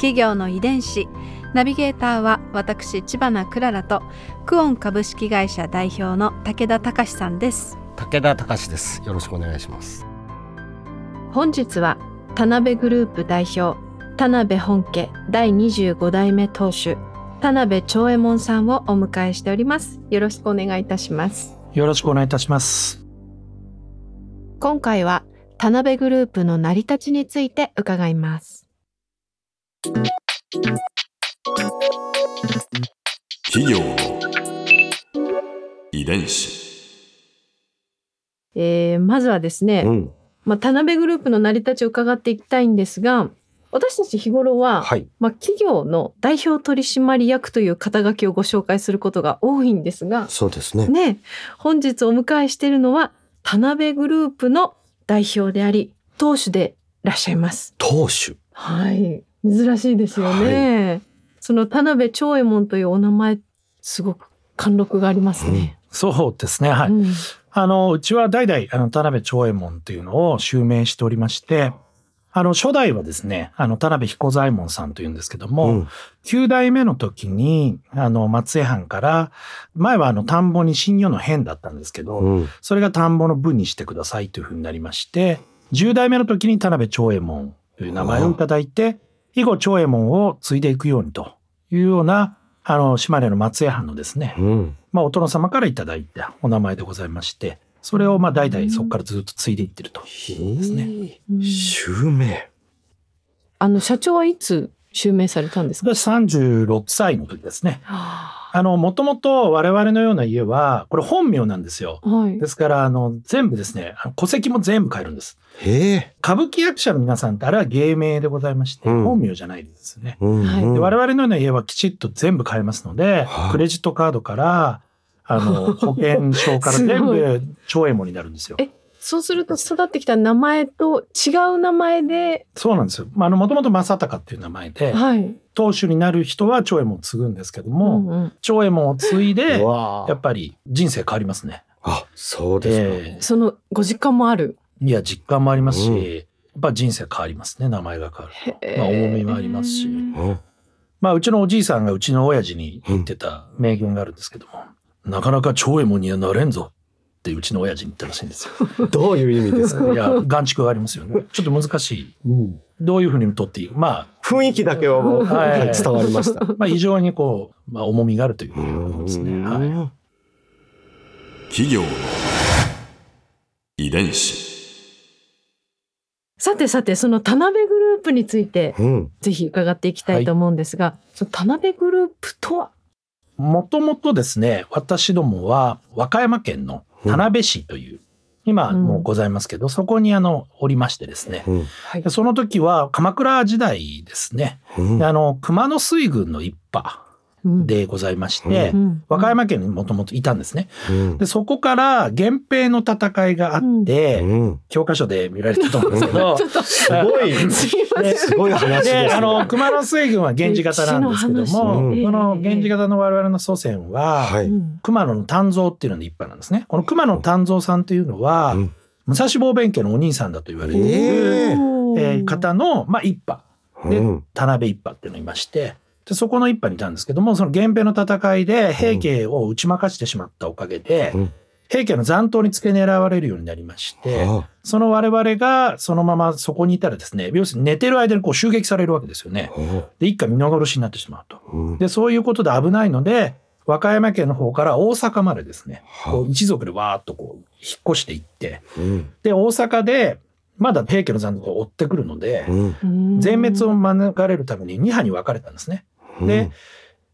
企業の遺伝子。ナビゲーターは私千葉なクララとクオン株式会社代表の武田隆さんです。武田隆です。よろしくお願いします。本日は田辺グループ代表田辺本家第25代目当主田辺長右衛門さんをお迎えしております。よろしくお願いいたします。よろしくお願いいたします。今回は田辺グループの成り立ちについて伺います企業の遺伝子。えー、まずはですね、うん。まあ、田辺グループの成り立ちを伺っていきたいんですが私たち日頃は、はい。まあ、企業の代表取締役という肩書きをご紹介することが多いんですがそうですね。ね本日お迎えしているのは田辺グループの代表であり当主でいらっしゃいます。当主？はい珍しいですよね。その田辺長右衛門というお名前すごく貫禄がありますね。そうですね。はい。うんあの、うちは代々、あの、田辺長右衛門というのを襲名しておりまして、あの、初代はですね、あの、田辺彦左衛門さんというんですけども、うん9代目の時に、あの、松江藩から、前はあの、田んぼに新魚の変だったんですけど、うんそれが田んぼの部にしてくださいというふうになりまして、10代目の時に田辺長右衛門という名前をいただいて、以後長右衛門を継いでいくようにというような、あの、島根の松江藩のですね、うんまあ、お殿様からいただいたお名前でございまして、それをまあ代々そこからずっと継いでいってると。ですねうん襲名あの社長はいつ襲名されたんですか？私36歳の時ですね。はあの、もともと我々のような家は、これ本名なんですよ。い。ですから、あの、全部ですね、戸籍も全部変えるんです。へえ歌舞伎役者の皆さんってあれは芸名でございまして、うん本名じゃないですね。うんはいうんで我々のような家はきちっと全部変えますので、はいクレジットカードから、あの、保険証から 全部長右衛門になるんですよ。えそうすると育ってきた名前と違う名前で、そうなんですよ。まあ、あの、もともと正隆っていう名前で、はい。当主になる人は長右衛門を継ぐんですけども、うんうん長右衛門を継いでやっぱり人生変わりますね。あそうですか、えそのご実感もある？えいや、実感もありますし、うんやっぱ人生変わりますね、名前が変わると。まあ重みもありますしうんまあ、うちのおじいさんがうちの親父に言ってた名言があるんですけども、なかなか長右衛門にはなれんぞってうちの親父に言ったらしいんですよ。どういう意味ですか、いや、眼蓄がありますよね。ちょっと難しい。どういうふうに取っていい？ま雰囲気だけはもう、はいはい伝わりましたあ、まあ、非常にこう、まあ、重みがあるというふうに思いますね。はい。い企業の遺伝子。さてさて、その田辺グループについて、うんぜひ伺っていきたいと思うんですが、その田辺グループとは？もともとですね、私どもは和歌山県の田辺市という、今もうございますけど、そこにあの、おりましてですね。その時は鎌倉時代ですね。うん。であの、熊野水軍の一派。うんでございまして、うん。和歌山県にもともといたんですね。うん。で、そこから源平の戦いがあって、うん。教科書で見られたと思うん。ですけど、すごいすごい話であの、熊野水軍は源氏型なんですけども、話このええ源氏型の我々の祖先は、熊野の丹蔵っていうのの一派なんですね。この熊野丹蔵さんというのは、うん。武蔵坊弁慶のお兄さんだと言われている、えええー方の、まあ、一派。でうん。田辺一派っていうのがいまして、でそこの一派にいたんですけども、その源平の戦いで平家を打ち負かしてしまったおかげで、うん。平家の残党に付け狙われるようになりまして、あ。その我々がそのままそこにいたらですね、要するに寝てる間にこう襲撃されるわけですよね。あ。で、一家皆殺しになってしまうと。うん。で、そういうことで危ないので、和歌山県の方から大阪までですね、はこう一族でわーっとこう引っ越していって、うん。で、大阪でまだ平家の残党が追ってくるので、うん。全滅を免れるために2派に分かれたんですね。で、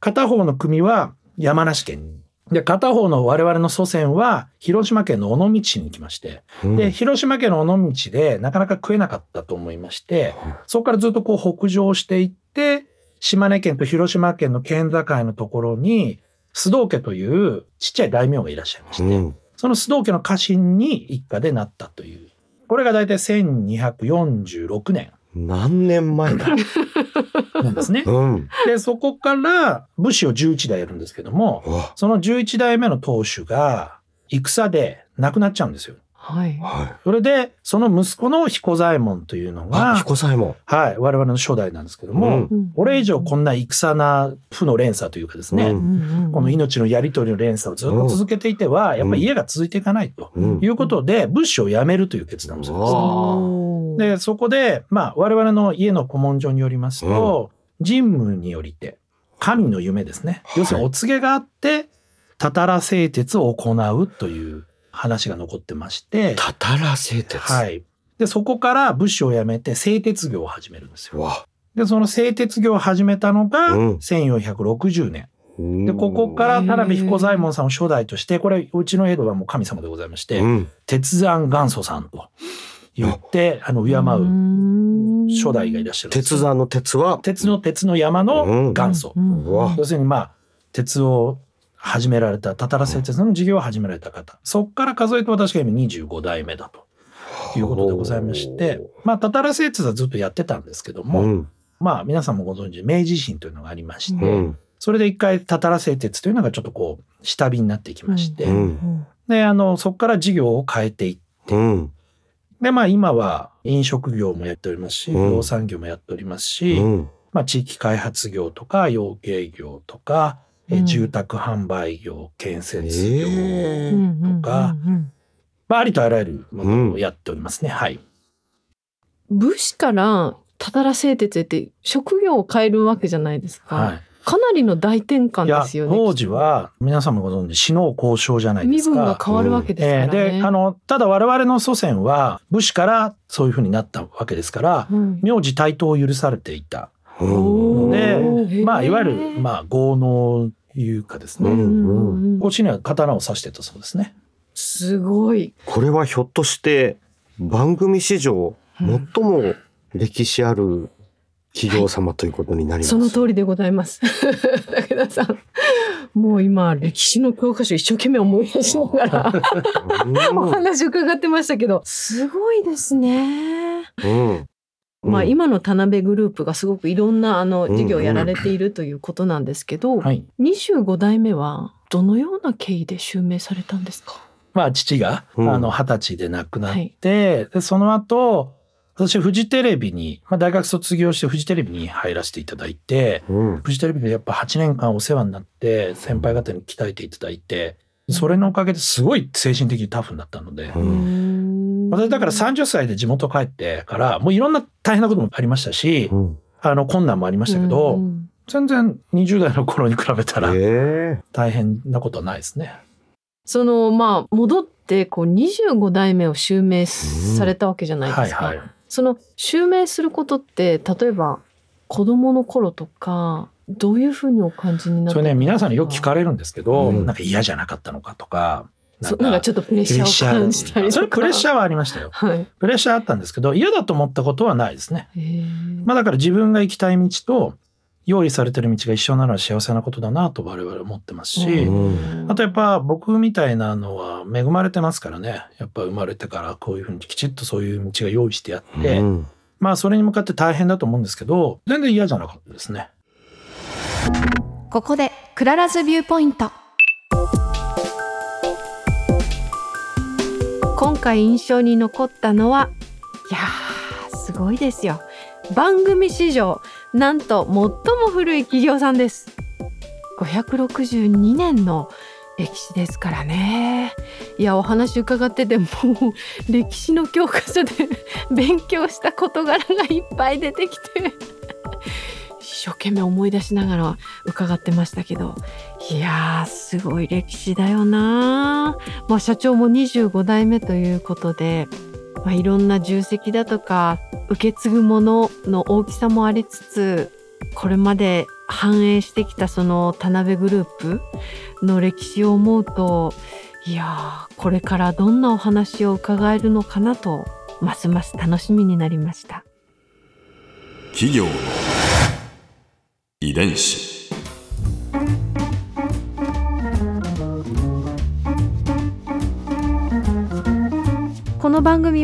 片方の組は山梨県に。で、片方の我々の祖先は広島県の尾道市に行きまして、うんで、広島県の尾道でなかなか食えなかったと思いまして、そこからずっとこう北上していって、島根県と広島県の県境のところに、須藤家というちっちゃい大名がいらっしゃいまして、うん。その須藤家の家臣に一家でなったという。これが大体1246年何年前だ？なんですね。うん。で、そこから武士を11代やるんですけども、その11代目の当主が戦で亡くなっちゃうんですよ。はい。はい。それで、その息子の彦左衛門というのあ、が、彦左衛門。はい、我々の初代なんですけども、うんうんこれ以上こんな戦な負の連鎖というかですね、うんうんうんこの命のやり取りの連鎖をずっと続けていては、やっぱり家が続いていかないとうんいうことで、物資を辞めるという決断をするんですね。で、そこで、まあ、我々の家の古文書によりますと、神武によりて、神の夢ですね。要するにお告げがあって、たたら製鉄を行うという話が残ってまして、たたら製鉄。。はいい。で、そこから武士を辞めて製鉄業を始めるんですよ。わ。で、その製鉄業を始めたのがうん1460年。で、ここから田辺彦左衛門さんを初代として、これ、うちの江戸はもう神様でございまして、うん。鉄山元祖さんと言って、あの、敬う初代がいらっしゃる鉄山の鉄は、鉄の鉄の山の元祖。要するにまあ、鉄を始められた、たたら製鉄の事業を始められた方。そこから数えて私が今25代目だということでございまして、まあ、たたら製鉄はずっとやってたんですけども、うん。まあ、皆さんもご存知、明治維新というのがありまして、うん。それで一回たたら製鉄というのがちょっとこう、下火になっていきまして、うんで、あの、そこから事業を変えていって、うん。で、まあ今は飲食業もやっておりますし、うん不動産業もやっておりますし、うん。まあ地域開発業とか養鶏業とか、えうん住宅販売業、建設業、とかうんうんまあありとあらゆるものをやっておりますね。はい。武士からたたら製鉄へって職業を変えるわけじゃないですか。はい。かなりの大転換ですよね。当時は皆様ご存知、死の交渉じゃないで身すか。分が変わるわけですえからね。ーで、あの、ただ我々の祖先は武士からそういうふうになったわけですから、うん名字対等を許されていたうんのでまあ、いわゆる、まあ、豪農というかですね、うんうん腰には刀を刺してたそうですね。すごい。これはひょっとして番組史上最も歴史ある企業様ということになります。その通りでございます。武田さん。もう今、歴史の教科書一生懸命思い出しながらおうん話伺ってましたけど、すごいですね。うんまあ今の田辺グループがすごくいろんなあのうん事業をやられているということなんですけど、はい。25代目はどのような経緯で襲名されたんですか？まあ、父が、二十歳で亡くなって、で、その後、私、フジテレビに、まあ、大学卒業してフジテレビに入らせていただいて、うんフジテレビでやっぱ8年間お世話になって、先輩方に鍛えていただいて、それのおかげですごい精神的にタフになったので、うん私だから30歳で地元帰ってから、もういろんな大変なこともありましたし、うんあの、困難もありましたけど、うん全然20代の頃に比べたらえ大変なことはないですね。そのまあ戻ってこう25代目を襲名されたわけじゃないですか。はいはい。その襲名することって例えば子供の頃とかどういうふうにお感じになった？それね、皆さんによく聞かれるんですけど、うんなんか嫌じゃなかったのかとか、なんかちょっとプレッシャーを感じたりとー。か。それプレッシャーはありましたよ。はい。プレッシャーあったんですけど、嫌だと思ったことはないですね。まあだから自分が行きたい道と用意されてる道が一緒なら幸せなことだなと我々は思ってますし、うんあとやっぱ僕みたいなのは恵まれてますからね。やっぱ生まれてからこういうふうにきちっとそういう道が用意してあって、うんまあそれに向かって大変だと思うんですけど、全然嫌じゃなかったですね。ここで Clara's Viewpoint 今回印象に残ったのはいやーすごいですよ番組史上なんと最も古い企業さんです。562年の歴史ですからね。いやお話伺っててもう歴史の教科書で 勉強した事柄がいっぱい出てきて一生懸命思い出しながら伺ってましたけどいやーすごい歴史だよなまあ社長も25代目ということで、まあ、いろんな重責だとか受け継ぐものの大きさもありつつこれまで反映してきたその田辺グループの歴史を思うといやーこれからどんなお話を伺えるのかなとますます楽しみになりました。企業遺伝子